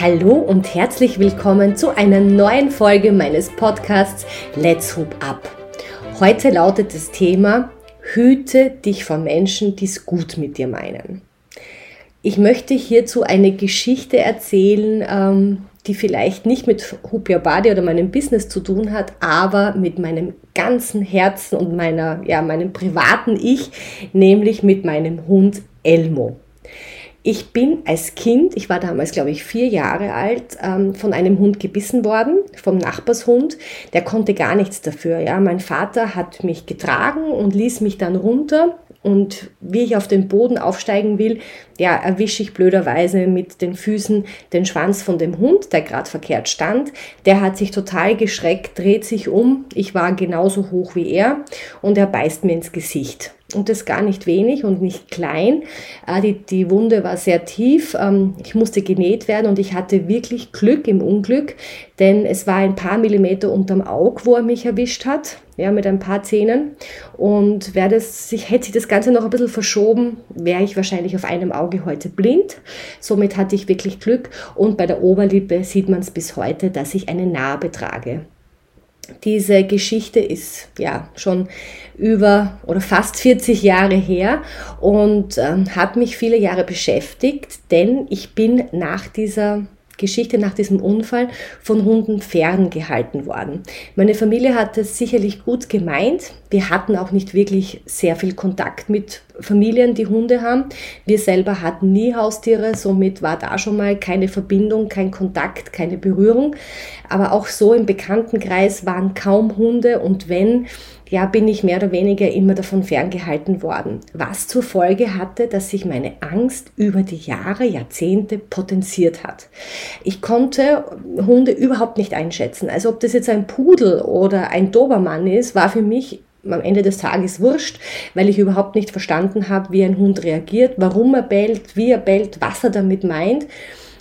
Hallo und herzlich willkommen zu einer neuen Folge meines Podcasts Let's Hoop Up. Heute lautet das Thema Hüte dich vor Menschen, die es gut mit dir meinen. Ich möchte hierzu eine Geschichte erzählen, ähm, die vielleicht nicht mit Hupia Badi oder meinem Business zu tun hat, aber mit meinem ganzen Herzen und meiner, ja, meinem privaten Ich, nämlich mit meinem Hund Elmo. Ich bin als Kind, ich war damals glaube ich vier Jahre alt, ähm, von einem Hund gebissen worden, vom Nachbarshund. Der konnte gar nichts dafür. Ja, mein Vater hat mich getragen und ließ mich dann runter und wie ich auf den Boden aufsteigen will, ja, erwische ich blöderweise mit den Füßen den Schwanz von dem Hund, der gerade verkehrt stand. Der hat sich total geschreckt, dreht sich um. Ich war genauso hoch wie er und er beißt mir ins Gesicht. Und das gar nicht wenig und nicht klein. Äh, die, die Wunde war sehr tief. Ähm, ich musste genäht werden und ich hatte wirklich Glück im Unglück, denn es war ein paar Millimeter unterm Auge, wo er mich erwischt hat ja, mit ein paar Zähnen. Und wäre das, hätte sich das Ganze noch ein bisschen verschoben, wäre ich wahrscheinlich auf einem Auge heute blind. Somit hatte ich wirklich Glück. Und bei der Oberlippe sieht man es bis heute, dass ich eine Narbe trage. Diese Geschichte ist ja schon über oder fast 40 Jahre her und ähm, hat mich viele Jahre beschäftigt, denn ich bin nach dieser Geschichte nach diesem Unfall von Hunden ferngehalten worden. Meine Familie hat es sicherlich gut gemeint. Wir hatten auch nicht wirklich sehr viel Kontakt mit Familien, die Hunde haben. Wir selber hatten nie Haustiere, somit war da schon mal keine Verbindung, kein Kontakt, keine Berührung. Aber auch so im Bekanntenkreis waren kaum Hunde und wenn, ja, bin ich mehr oder weniger immer davon ferngehalten worden. Was zur Folge hatte, dass sich meine Angst über die Jahre, Jahrzehnte potenziert hat. Ich konnte Hunde überhaupt nicht einschätzen. Also ob das jetzt ein Pudel oder ein Dobermann ist, war für mich am Ende des Tages wurscht, weil ich überhaupt nicht verstanden habe, wie ein Hund reagiert, warum er bellt, wie er bellt, was er damit meint.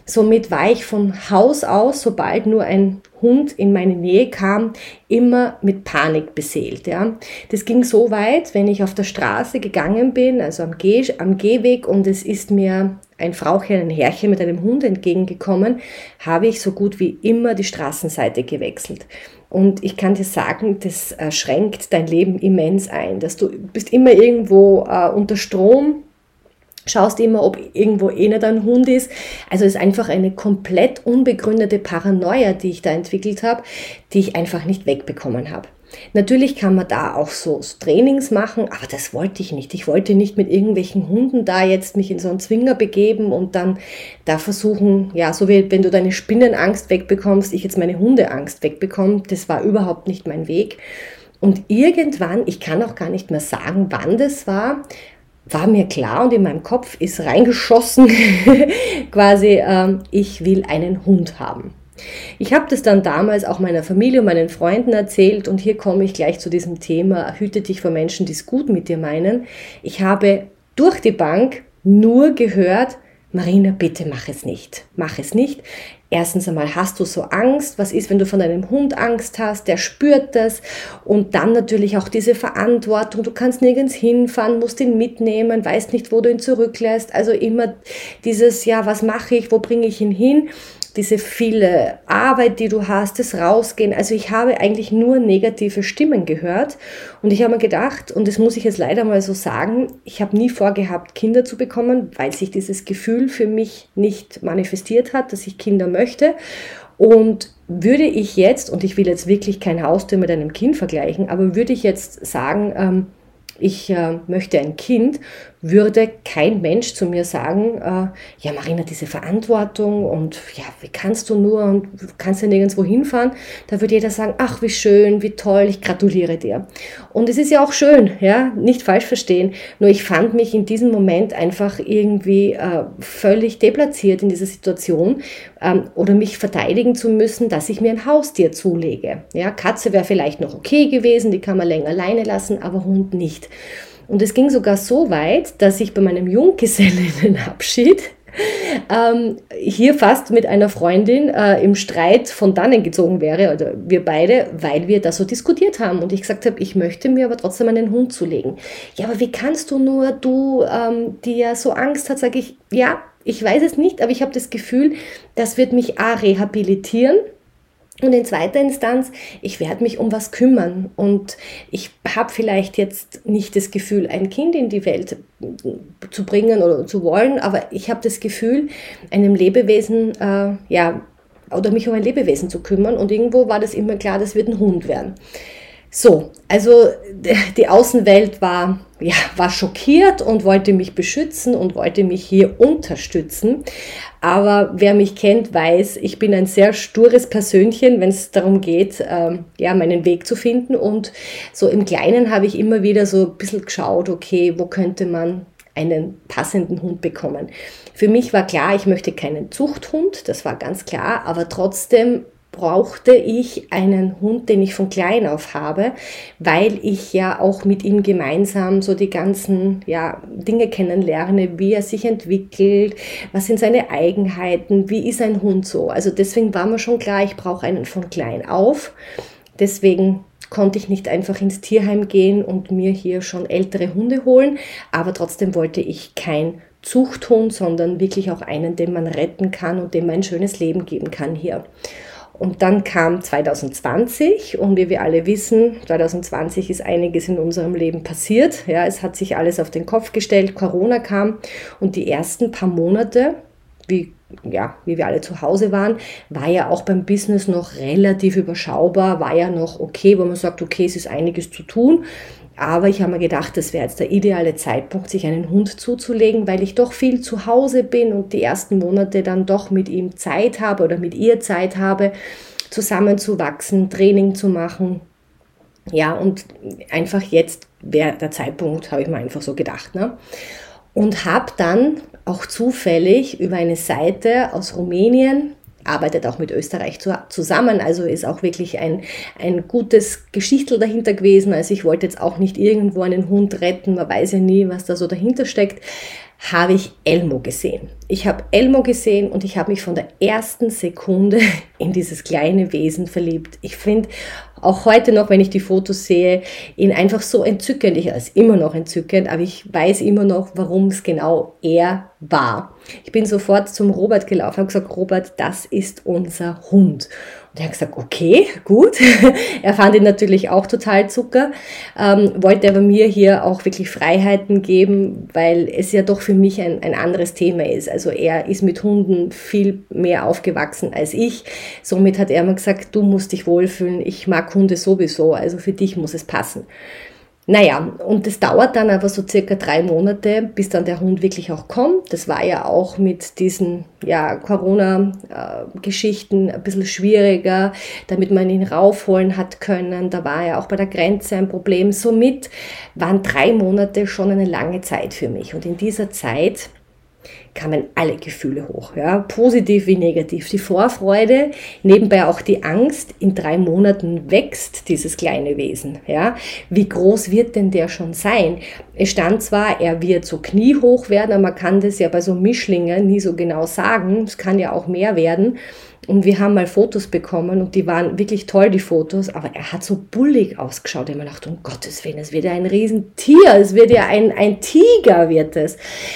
Somit war ich von Haus aus, sobald nur ein Hund in meine Nähe kam, immer mit Panik beseelt. Ja. Das ging so weit, wenn ich auf der Straße gegangen bin, also am, Geh am Gehweg und es ist mir ein Frauchen, ein Herrchen mit einem Hund entgegengekommen, habe ich so gut wie immer die Straßenseite gewechselt. Und ich kann dir sagen, das schränkt dein Leben immens ein, dass du bist immer irgendwo äh, unter Strom schaust immer, ob irgendwo eh nicht ein Hund ist. Also es ist einfach eine komplett unbegründete Paranoia, die ich da entwickelt habe, die ich einfach nicht wegbekommen habe. Natürlich kann man da auch so Trainings machen, aber das wollte ich nicht. Ich wollte nicht mit irgendwelchen Hunden da jetzt mich in so einen Zwinger begeben und dann da versuchen, ja, so wie wenn du deine Spinnenangst wegbekommst, ich jetzt meine Hundeangst wegbekomme. Das war überhaupt nicht mein Weg. Und irgendwann, ich kann auch gar nicht mehr sagen, wann das war, war mir klar und in meinem Kopf ist reingeschossen, quasi, ähm, ich will einen Hund haben. Ich habe das dann damals auch meiner Familie und meinen Freunden erzählt und hier komme ich gleich zu diesem Thema, hüte dich vor Menschen, die es gut mit dir meinen. Ich habe durch die Bank nur gehört, Marina, bitte mach es nicht. Mach es nicht. Erstens einmal hast du so Angst. Was ist, wenn du von deinem Hund Angst hast? Der spürt das. Und dann natürlich auch diese Verantwortung. Du kannst nirgends hinfahren, musst ihn mitnehmen, weißt nicht, wo du ihn zurücklässt. Also immer dieses, ja, was mache ich? Wo bringe ich ihn hin? Diese viele Arbeit, die du hast, das Rausgehen. Also ich habe eigentlich nur negative Stimmen gehört und ich habe mir gedacht, und das muss ich jetzt leider mal so sagen, ich habe nie vorgehabt, Kinder zu bekommen, weil sich dieses Gefühl für mich nicht manifestiert hat, dass ich Kinder möchte. Und würde ich jetzt, und ich will jetzt wirklich kein Haustier mit einem Kind vergleichen, aber würde ich jetzt sagen, ähm, ich äh, möchte ein Kind, würde kein Mensch zu mir sagen, äh, ja Marina, diese Verantwortung und ja, wie kannst du nur und kannst ja nirgendwo hinfahren, da würde jeder sagen, ach wie schön, wie toll, ich gratuliere dir. Und es ist ja auch schön, ja, nicht falsch verstehen, nur ich fand mich in diesem Moment einfach irgendwie äh, völlig deplatziert in dieser Situation ähm, oder mich verteidigen zu müssen, dass ich mir ein Haustier zulege. Ja, Katze wäre vielleicht noch okay gewesen, die kann man länger alleine lassen, aber Hund nicht. Und es ging sogar so weit, dass ich bei meinem Junggesellinnenabschied ähm, hier fast mit einer Freundin äh, im Streit von dannen gezogen wäre, oder wir beide, weil wir das so diskutiert haben und ich gesagt habe, ich möchte mir aber trotzdem einen Hund zulegen. Ja, aber wie kannst du nur, du, ähm, die ja so Angst hat, sage ich, ja, Ich weiß es nicht, aber ich habe das Gefühl, das wird mich A rehabilitieren und in zweiter Instanz, ich werde mich um was kümmern und ich habe vielleicht jetzt nicht das Gefühl, ein Kind in die Welt zu bringen oder zu wollen, aber ich habe das Gefühl, einem Lebewesen, äh, ja, oder mich um ein Lebewesen zu kümmern und irgendwo war das immer klar, das wird ein Hund werden. So, also die Außenwelt war, ja, war schockiert und wollte mich beschützen und wollte mich hier unterstützen. Aber wer mich kennt, weiß, ich bin ein sehr stures Persönchen, wenn es darum geht, ähm, ja, meinen Weg zu finden. Und so im Kleinen habe ich immer wieder so ein bisschen geschaut, okay, wo könnte man einen passenden Hund bekommen. Für mich war klar, ich möchte keinen Zuchthund, das war ganz klar, aber trotzdem brauchte ich einen Hund, den ich von klein auf habe, weil ich ja auch mit ihm gemeinsam so die ganzen ja, Dinge kennenlerne, wie er sich entwickelt, was sind seine Eigenheiten, wie ist ein Hund so. Also deswegen war mir schon klar, ich brauche einen von klein auf. Deswegen konnte ich nicht einfach ins Tierheim gehen und mir hier schon ältere Hunde holen, aber trotzdem wollte ich kein Zuchthund, sondern wirklich auch einen, den man retten kann und dem man ein schönes Leben geben kann hier. Und dann kam 2020 und wie wir alle wissen, 2020 ist einiges in unserem Leben passiert. Ja, es hat sich alles auf den Kopf gestellt, Corona kam und die ersten paar Monate, wie, ja, wie wir alle zu Hause waren, war ja auch beim Business noch relativ überschaubar, war ja noch okay, wo man sagt, okay, es ist einiges zu tun. Aber ich habe mir gedacht, das wäre jetzt der ideale Zeitpunkt, sich einen Hund zuzulegen, weil ich doch viel zu Hause bin und die ersten Monate dann doch mit ihm Zeit habe oder mit ihr Zeit habe, zusammenzuwachsen, Training zu machen. Ja, und einfach jetzt wäre der Zeitpunkt, habe ich mir einfach so gedacht. Ne? Und habe dann auch zufällig über eine Seite aus Rumänien arbeitet auch mit Österreich zusammen, also ist auch wirklich ein, ein gutes Geschichtel dahinter gewesen. Also ich wollte jetzt auch nicht irgendwo einen Hund retten, man weiß ja nie, was da so dahinter steckt habe ich Elmo gesehen. Ich habe Elmo gesehen und ich habe mich von der ersten Sekunde in dieses kleine Wesen verliebt. Ich finde auch heute noch, wenn ich die Fotos sehe, ihn einfach so entzückend. Ich ist immer noch entzückend, aber ich weiß immer noch, warum es genau er war. Ich bin sofort zum Robert gelaufen und gesagt, Robert, das ist unser Hund. Und er hat gesagt, okay, gut. er fand ihn natürlich auch total Zucker, ähm, wollte aber mir hier auch wirklich Freiheiten geben, weil es ja doch für mich ein, ein anderes Thema ist. Also er ist mit Hunden viel mehr aufgewachsen als ich. Somit hat er mir gesagt, du musst dich wohlfühlen, ich mag Hunde sowieso, also für dich muss es passen. Naja, und es dauert dann aber so circa drei Monate, bis dann der Hund wirklich auch kommt. Das war ja auch mit diesen ja, Corona-Geschichten ein bisschen schwieriger, damit man ihn raufholen hat können. Da war ja auch bei der Grenze ein Problem. Somit waren drei Monate schon eine lange Zeit für mich. Und in dieser Zeit kamen alle Gefühle hoch, ja, positiv wie negativ. Die Vorfreude, nebenbei auch die Angst. In drei Monaten wächst dieses kleine Wesen, ja. Wie groß wird denn der schon sein? Es stand zwar, er wird so kniehoch werden, aber man kann das ja bei so Mischlingen nie so genau sagen. Es kann ja auch mehr werden. Und wir haben mal Fotos bekommen und die waren wirklich toll, die Fotos, aber er hat so bullig ausgeschaut. Ich habe mir gedacht, um Gottes Willen, es wird ja ein Riesentier, es wird ja ein, ein Tiger, wird es.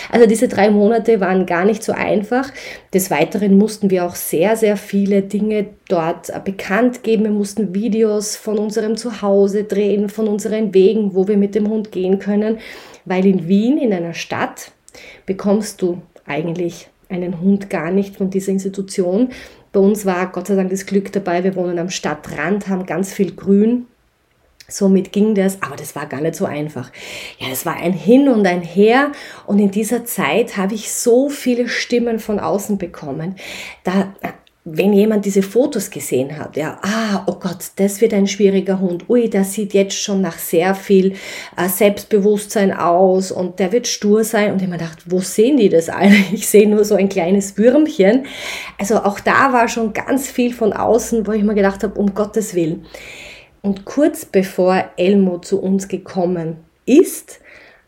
Also diese drei Monate waren gar nicht so einfach. Des Weiteren mussten wir auch sehr, sehr viele Dinge dort bekannt geben. Wir mussten Videos von unserem Zuhause drehen, von unseren Wegen, wo wir mit dem Hund gehen können, weil in Wien, in einer Stadt, bekommst du eigentlich einen Hund gar nicht von dieser Institution. Bei uns war Gott sei Dank das Glück dabei, wir wohnen am Stadtrand, haben ganz viel Grün. Somit ging das, aber das war gar nicht so einfach. Ja, es war ein Hin und ein Her und in dieser Zeit habe ich so viele Stimmen von außen bekommen. Da wenn jemand diese Fotos gesehen hat, ja, ah, oh Gott, das wird ein schwieriger Hund, ui, der sieht jetzt schon nach sehr viel äh, Selbstbewusstsein aus und der wird stur sein. Und ich mir gedacht, wo sehen die das alle? Ich sehe nur so ein kleines Würmchen. Also auch da war schon ganz viel von außen, wo ich mir gedacht habe, um Gottes Willen. Und kurz bevor Elmo zu uns gekommen ist,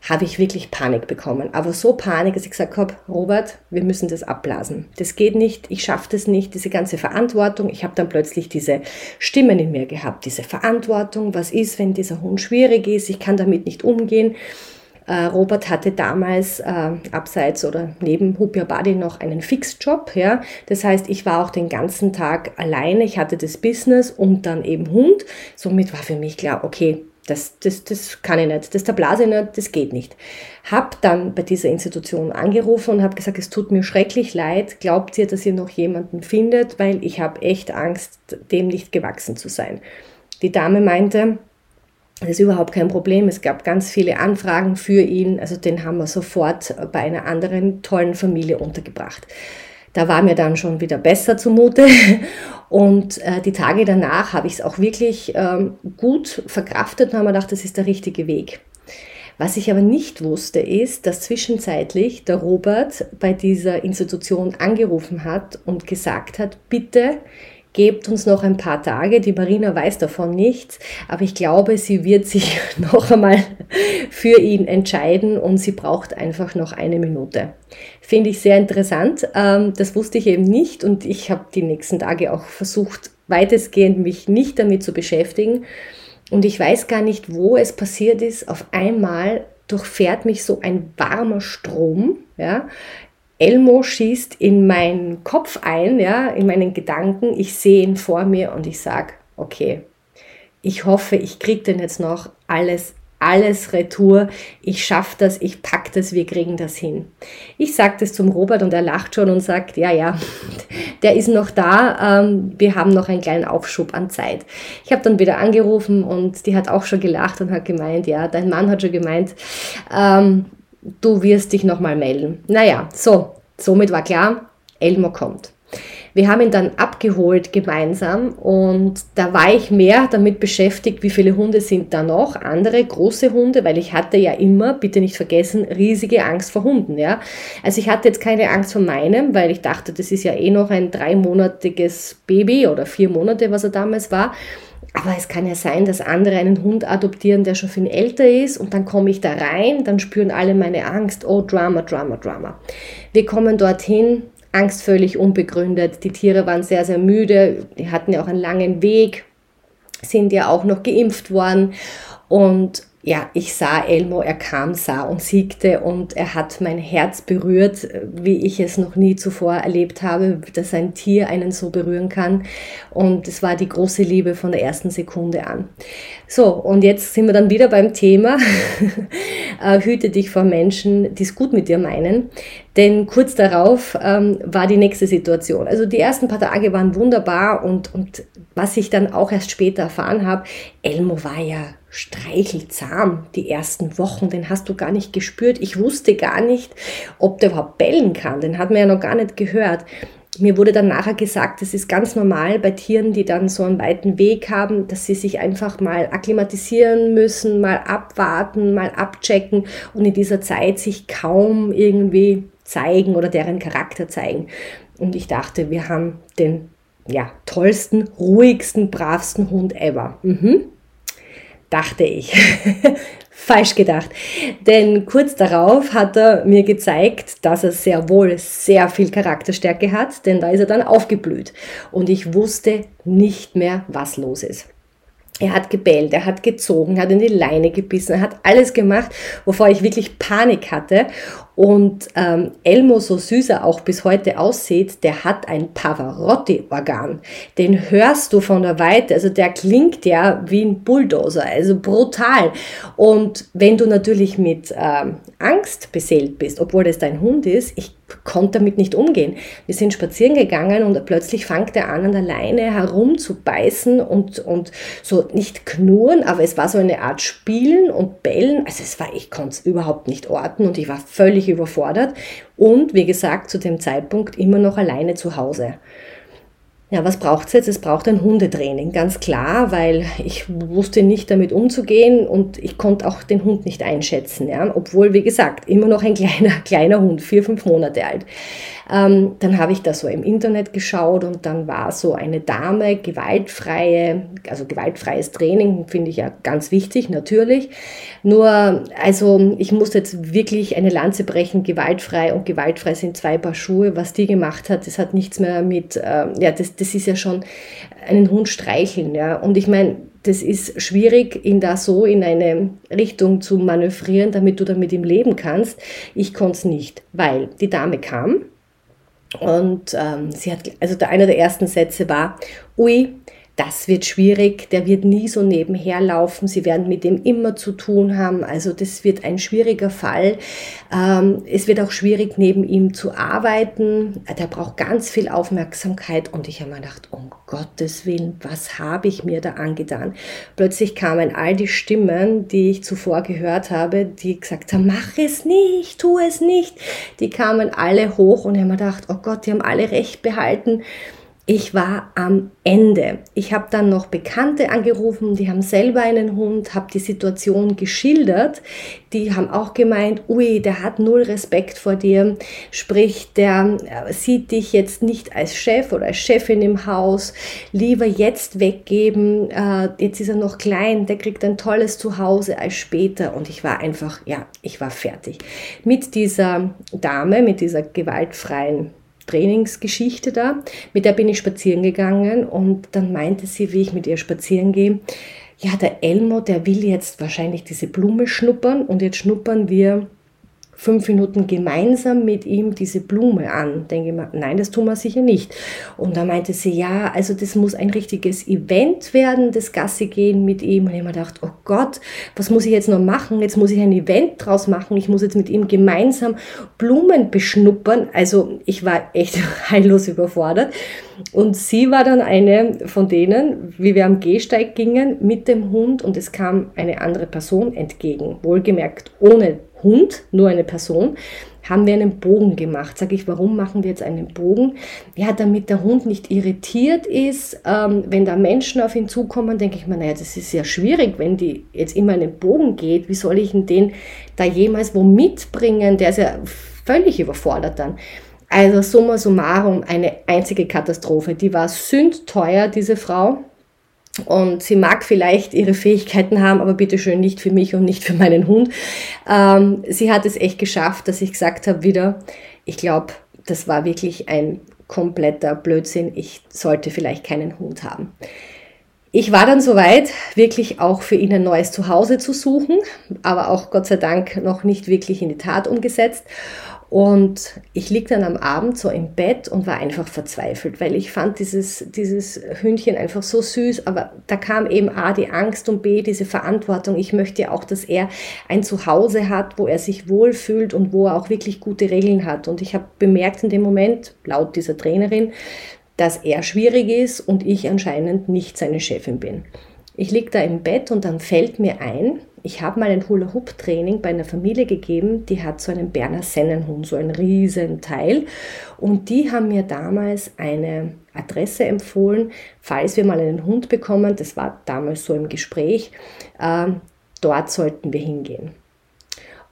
habe ich wirklich Panik bekommen. Aber so Panik, dass ich gesagt habe, Robert, wir müssen das abblasen. Das geht nicht, ich schaffe das nicht, diese ganze Verantwortung. Ich habe dann plötzlich diese Stimmen in mir gehabt, diese Verantwortung, was ist, wenn dieser Hund schwierig ist, ich kann damit nicht umgehen. Äh, Robert hatte damals äh, abseits oder neben Hupia Body noch einen Fixjob. Ja? Das heißt, ich war auch den ganzen Tag alleine. Ich hatte das Business und dann eben Hund. Somit war für mich klar, okay, das, das, das kann ich nicht, das der Blase nicht, das geht nicht. Hab dann bei dieser Institution angerufen und habe gesagt, es tut mir schrecklich leid, glaubt ihr, dass ihr noch jemanden findet, weil ich habe echt Angst, dem nicht gewachsen zu sein. Die Dame meinte, das ist überhaupt kein Problem. Es gab ganz viele Anfragen für ihn. Also den haben wir sofort bei einer anderen tollen Familie untergebracht. Da war mir dann schon wieder besser zumute. Und äh, die Tage danach habe ich es auch wirklich ähm, gut verkraftet und habe mir gedacht, das ist der richtige Weg. Was ich aber nicht wusste, ist, dass zwischenzeitlich der Robert bei dieser Institution angerufen hat und gesagt hat, bitte gebt uns noch ein paar Tage. Die Marina weiß davon nichts, aber ich glaube, sie wird sich noch einmal für ihn entscheiden und sie braucht einfach noch eine Minute. Finde ich sehr interessant. Ähm, das wusste ich eben nicht und ich habe die nächsten Tage auch versucht, weitestgehend mich nicht damit zu beschäftigen. Und ich weiß gar nicht, wo es passiert ist. Auf einmal durchfährt mich so ein warmer Strom, ja, Elmo schießt in meinen Kopf ein, ja, in meinen Gedanken. Ich sehe ihn vor mir und ich sage, okay, ich hoffe, ich kriege den jetzt noch alles, alles retour. Ich schaffe das, ich packe das, wir kriegen das hin. Ich sage das zum Robert und er lacht schon und sagt, ja, ja, der ist noch da, ähm, wir haben noch einen kleinen Aufschub an Zeit. Ich habe dann wieder angerufen und die hat auch schon gelacht und hat gemeint, ja, dein Mann hat schon gemeint, ähm, du wirst dich nochmal melden. Naja, so, somit war klar, Elmo kommt. Wir haben ihn dann abgeholt gemeinsam und da war ich mehr damit beschäftigt, wie viele Hunde sind da noch, andere große Hunde, weil ich hatte ja immer, bitte nicht vergessen, riesige Angst vor Hunden, ja. Also ich hatte jetzt keine Angst vor meinem, weil ich dachte, das ist ja eh noch ein dreimonatiges Baby oder vier Monate, was er damals war. Aber es kann ja sein, dass andere einen Hund adoptieren, der schon viel älter ist und dann komme ich da rein, dann spüren alle meine Angst. Oh, Drama, Drama, Drama. Wir kommen dorthin, Angst völlig unbegründet. Die Tiere waren sehr, sehr müde. Die hatten ja auch einen langen Weg, sind ja auch noch geimpft worden und ja, ich sah Elmo, er kam, sah und siegte und er hat mein Herz berührt, wie ich es noch nie zuvor erlebt habe, dass ein Tier einen so berühren kann. Und es war die große Liebe von der ersten Sekunde an. So, und jetzt sind wir dann wieder beim Thema, äh, hüte dich vor Menschen, die es gut mit dir meinen. Denn kurz darauf ähm, war die nächste Situation. Also die ersten paar Tage waren wunderbar und, und was ich dann auch erst später erfahren habe, Elmo war ja streichelzahm die ersten Wochen, den hast du gar nicht gespürt. Ich wusste gar nicht, ob der überhaupt bellen kann, den hat man ja noch gar nicht gehört. Mir wurde dann nachher gesagt, das ist ganz normal bei Tieren, die dann so einen weiten Weg haben, dass sie sich einfach mal akklimatisieren müssen, mal abwarten, mal abchecken und in dieser Zeit sich kaum irgendwie zeigen oder deren Charakter zeigen. Und ich dachte, wir haben den ja, tollsten, ruhigsten, bravsten Hund ever. Mhm dachte ich. Falsch gedacht. Denn kurz darauf hat er mir gezeigt, dass er sehr wohl sehr viel Charakterstärke hat, denn da ist er dann aufgeblüht. Und ich wusste nicht mehr, was los ist. Er hat gebellt, er hat gezogen, hat in die Leine gebissen, er hat alles gemacht, wovor ich wirklich Panik hatte. Und ähm, Elmo, so süß er auch bis heute aussieht, der hat ein Pavarotti-Organ. Den hörst du von der Weite, also der klingt ja wie ein Bulldozer, also brutal. Und wenn du natürlich mit ähm, Angst beseelt bist, obwohl das dein Hund ist, ich konnte damit nicht umgehen. Wir sind spazieren gegangen und plötzlich fängt er an, an der Leine herumzubeißen und, und so nicht knurren, aber es war so eine Art Spielen und Bellen. Also es war, ich konnte es überhaupt nicht orten und ich war völlig überfordert und wie gesagt zu dem Zeitpunkt immer noch alleine zu Hause. Ja, was braucht es jetzt? Es braucht ein Hundetraining, ganz klar, weil ich wusste nicht damit umzugehen und ich konnte auch den Hund nicht einschätzen. Ja? Obwohl, wie gesagt, immer noch ein kleiner, kleiner Hund, vier, fünf Monate alt. Ähm, dann habe ich da so im Internet geschaut und dann war so eine Dame, gewaltfreie, also gewaltfreies Training, finde ich ja ganz wichtig, natürlich. Nur, also ich muss jetzt wirklich eine Lanze brechen, gewaltfrei und gewaltfrei sind zwei Paar Schuhe. Was die gemacht hat, das hat nichts mehr mit, äh, ja, das, das ist ja schon einen Hund streicheln, ja. Und ich meine, das ist schwierig, ihn da so in eine Richtung zu manövrieren, damit du damit ihm leben kannst. Ich konnte es nicht, weil die Dame kam und ähm, sie hat, also der, einer der ersten Sätze war, ui, das wird schwierig, der wird nie so nebenher laufen, sie werden mit dem immer zu tun haben, also das wird ein schwieriger Fall. Ähm, es wird auch schwierig, neben ihm zu arbeiten, der braucht ganz viel Aufmerksamkeit. Und ich habe mir gedacht, um Gottes Willen, was habe ich mir da angetan? Plötzlich kamen all die Stimmen, die ich zuvor gehört habe, die gesagt haben, mach es nicht, tu es nicht, die kamen alle hoch und ich habe mir gedacht, oh Gott, die haben alle recht behalten ich war am Ende. Ich habe dann noch Bekannte angerufen, die haben selber einen Hund, habe die Situation geschildert. Die haben auch gemeint, ui, der hat null Respekt vor dir. Sprich, der äh, sieht dich jetzt nicht als Chef oder als Chefin im Haus. Lieber jetzt weggeben. Äh, jetzt ist er noch klein, der kriegt ein tolles Zuhause als später. Und ich war einfach, ja, ich war fertig. Mit dieser Dame, mit dieser gewaltfreien Trainingsgeschichte da. Mit der bin ich spazieren gegangen und dann meinte sie, wie ich mit ihr spazieren gehe, ja, der Elmo, der will jetzt wahrscheinlich diese Blume schnuppern und jetzt schnuppern wir fünf Minuten gemeinsam mit ihm diese Blume an. Denke ich mir, nein, das tun wir sicher nicht. Und da meinte sie, ja, also das muss ein richtiges Event werden, das Gasse gehen mit ihm. Und ich mir gedacht, oh Gott, was muss ich jetzt noch machen? Jetzt muss ich ein Event draus machen. Ich muss jetzt mit ihm gemeinsam Blumen beschnuppern. Also ich war echt heillos überfordert. Und sie war dann eine von denen, wie wir am Gehsteig gingen, mit dem Hund und es kam eine andere Person entgegen. Wohlgemerkt ohne Hund, nur eine Person, haben wir einen Bogen gemacht. Sage ich, warum machen wir jetzt einen Bogen? Ja, damit der Hund nicht irritiert ist. Ähm, wenn da Menschen auf ihn zukommen, denke ich mir, naja, das ist ja schwierig, wenn die jetzt immer einen Bogen geht. Wie soll ich denn den da jemals wo mitbringen? Der ist ja völlig überfordert dann. Also summa summarum eine einzige Katastrophe. Die war sündteuer, diese Frau. Und sie mag vielleicht ihre Fähigkeiten haben, aber bitteschön nicht für mich und nicht für meinen Hund. Ähm, sie hat es echt geschafft, dass ich gesagt habe wieder, ich glaube, das war wirklich ein kompletter Blödsinn. Ich sollte vielleicht keinen Hund haben. Ich war dann soweit, wirklich auch für ihn ein neues Zuhause zu suchen, aber auch Gott sei Dank noch nicht wirklich in die Tat umgesetzt. Und ich lieg dann am Abend so im Bett und war einfach verzweifelt, weil ich fand dieses, dieses Hündchen einfach so süß, aber da kam eben A, die Angst und B, diese Verantwortung. Ich möchte ja auch, dass er ein Zuhause hat, wo er sich wohlfühlt und wo er auch wirklich gute Regeln hat. Und ich habe bemerkt in dem Moment, laut dieser Trainerin, dass er schwierig ist und ich anscheinend nicht seine Chefin bin. Ich lieg da im Bett und dann fällt mir ein, ich habe mal ein Hula-Hoop-Training bei einer Familie gegeben, die hat so einen Berner Sennenhund, so ein riesen Teil. Und die haben mir damals eine Adresse empfohlen, falls wir mal einen Hund bekommen, das war damals so im Gespräch, äh, dort sollten wir hingehen.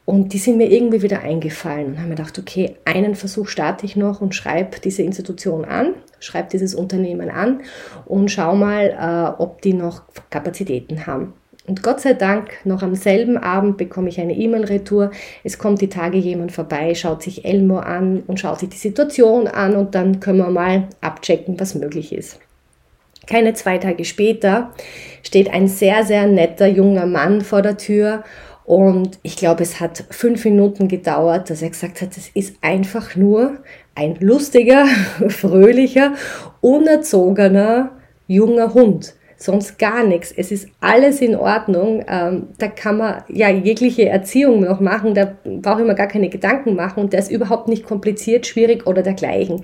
Und die sind mir irgendwie wieder eingefallen und haben mir gedacht, okay, einen Versuch starte ich noch und schreibe diese Institution an, schreibe dieses Unternehmen an und schau mal, äh, ob die noch Kapazitäten haben. Und Gott sei Dank, noch am selben Abend bekomme ich eine E-Mail-Retour. Es kommt die Tage jemand vorbei, schaut sich Elmo an und schaut sich die Situation an und dann können wir mal abchecken, was möglich ist. Keine zwei Tage später steht ein sehr, sehr netter junger Mann vor der Tür und ich glaube, es hat fünf Minuten gedauert, dass er gesagt hat, es ist einfach nur ein lustiger, fröhlicher, unerzogener junger Hund sonst gar nichts. Es ist alles in Ordnung. Ähm, da kann man ja jegliche Erziehung noch machen. Da brauche ich mir gar keine Gedanken machen. Und der ist überhaupt nicht kompliziert, schwierig oder dergleichen.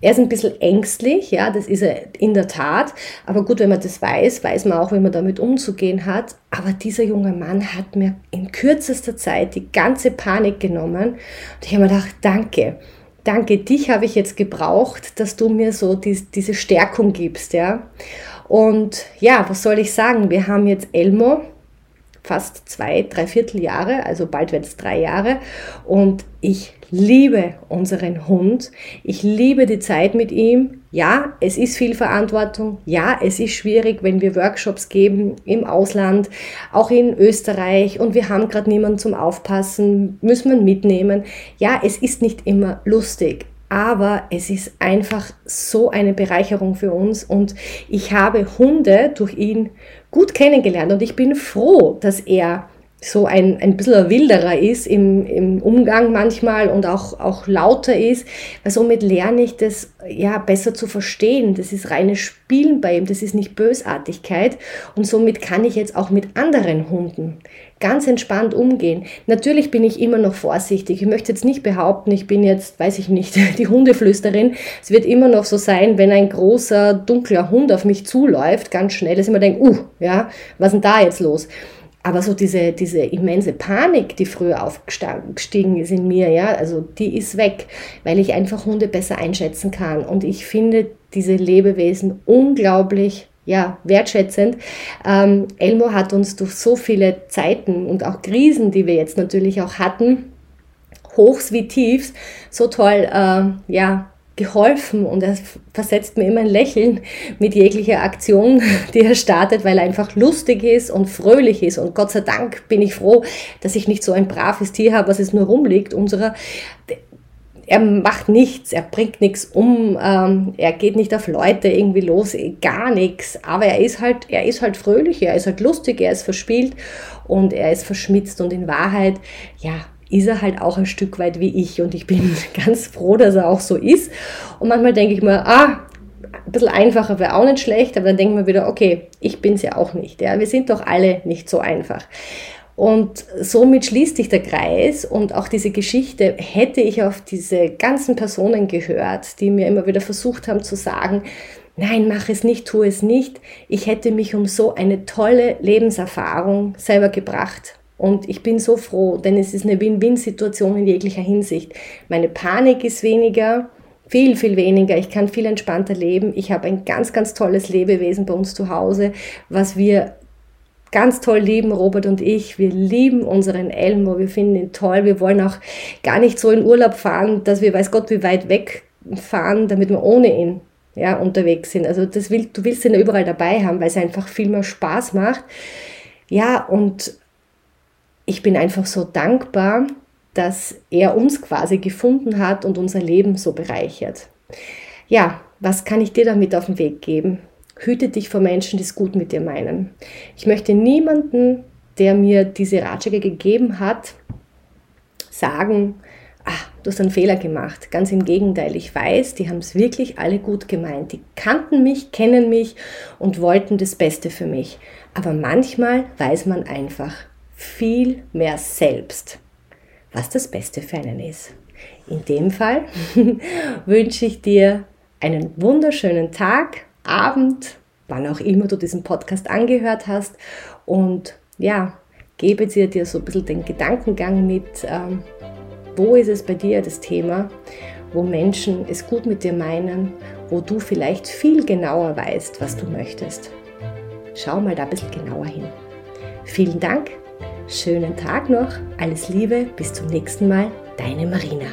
Er ist ein bisschen ängstlich, ja, das ist er in der Tat. Aber gut, wenn man das weiß, weiß man auch, wie man damit umzugehen hat. Aber dieser junge Mann hat mir in kürzester Zeit die ganze Panik genommen. Und ich habe mir gedacht, danke danke, dich habe ich jetzt gebraucht, dass du mir so die, diese Stärkung gibst, ja. Und ja, was soll ich sagen? Wir haben jetzt Elmo, fast zwei, drei Vierteljahre, also bald wird es drei Jahre. Und ich liebe unseren Hund. Ich liebe die Zeit mit ihm. Ja, es ist viel Verantwortung. Ja, es ist schwierig, wenn wir Workshops geben im Ausland, auch in Österreich und wir haben gerade niemanden zum Aufpassen, müssen wir mitnehmen. Ja, es ist nicht immer lustig. Aber es ist einfach so eine Bereicherung für uns und ich habe Hunde durch ihn gut kennengelernt und ich bin froh, dass er so ein, ein bisschen wilderer ist im, im Umgang manchmal und auch, auch lauter ist, weil somit lerne ich das ja besser zu verstehen. Das ist reines Spielen bei ihm, das ist nicht Bösartigkeit und somit kann ich jetzt auch mit anderen Hunden ganz entspannt umgehen. Natürlich bin ich immer noch vorsichtig. Ich möchte jetzt nicht behaupten, ich bin jetzt, weiß ich nicht, die Hundeflüsterin. Es wird immer noch so sein, wenn ein großer, dunkler Hund auf mich zuläuft, ganz schnell, dass ich immer denke, uh, ja, was ist denn da jetzt los? Aber so diese, diese immense Panik, die früher aufgestiegen ist in mir, ja, also die ist weg, weil ich einfach Hunde besser einschätzen kann. Und ich finde diese Lebewesen unglaublich ja, wertschätzend. Ähm, Elmo hat uns durch so viele Zeiten und auch Krisen, die wir jetzt natürlich auch hatten, Hochs wie Tiefs, so toll äh, ja, geholfen und er versetzt mir immer ein Lächeln mit jeglicher Aktion, die er startet, weil er einfach lustig ist und fröhlich ist. Und Gott sei Dank bin ich froh, dass ich nicht so ein braves Tier habe, was es nur rumliegt. Unserer, er macht nichts, er bringt nichts um, ähm, er geht nicht auf Leute irgendwie los, gar nichts. Aber er ist halt, er ist halt fröhlich, er ist halt lustig, er ist verspielt und er ist verschmitzt und in Wahrheit, ja, ist er halt auch ein Stück weit wie ich und ich bin ganz froh, dass er auch so ist. Und manchmal denke ich mir, ah, ein bisschen einfacher wäre auch nicht schlecht, aber dann denken wir wieder, okay, ich bin es ja auch nicht. Ja? Wir sind doch alle nicht so einfach. Und somit schließt sich der Kreis und auch diese Geschichte hätte ich auf diese ganzen Personen gehört, die mir immer wieder versucht haben zu sagen, nein, mach es nicht, tu es nicht. Ich hätte mich um so eine tolle Lebenserfahrung selber gebracht. Und ich bin so froh, denn es ist eine Win-Win-Situation in jeglicher Hinsicht. Meine Panik ist weniger, viel, viel weniger. Ich kann viel entspannter leben. Ich habe ein ganz, ganz tolles Lebewesen bei uns zu Hause, was wir ganz toll lieben, Robert und ich. Wir lieben unseren Elmo, wir finden ihn toll. Wir wollen auch gar nicht so in Urlaub fahren, dass wir weiß Gott wie weit weg fahren, damit wir ohne ihn ja, unterwegs sind. Also das will, du willst ihn ja überall dabei haben, weil es einfach viel mehr Spaß macht. Ja, und ich bin einfach so dankbar, dass er uns quasi gefunden hat und unser Leben so bereichert. Ja, was kann ich dir damit auf den Weg geben? Hüte dich vor Menschen, die es gut mit dir meinen. Ich möchte niemanden, der mir diese Ratschläge gegeben hat, sagen, ah, du hast einen Fehler gemacht. Ganz im Gegenteil, ich weiß, die haben es wirklich alle gut gemeint. Die kannten mich, kennen mich und wollten das Beste für mich. Aber manchmal weiß man einfach, viel mehr selbst, was das Beste für einen ist. In dem Fall wünsche ich dir einen wunderschönen Tag, Abend, wann auch immer du diesen Podcast angehört hast und ja, gebe dir, dir so ein bisschen den Gedankengang mit, ähm, wo ist es bei dir das Thema, wo Menschen es gut mit dir meinen, wo du vielleicht viel genauer weißt, was du möchtest. Schau mal da ein bisschen genauer hin. Vielen Dank Schönen Tag noch, alles Liebe, bis zum nächsten Mal, deine Marina.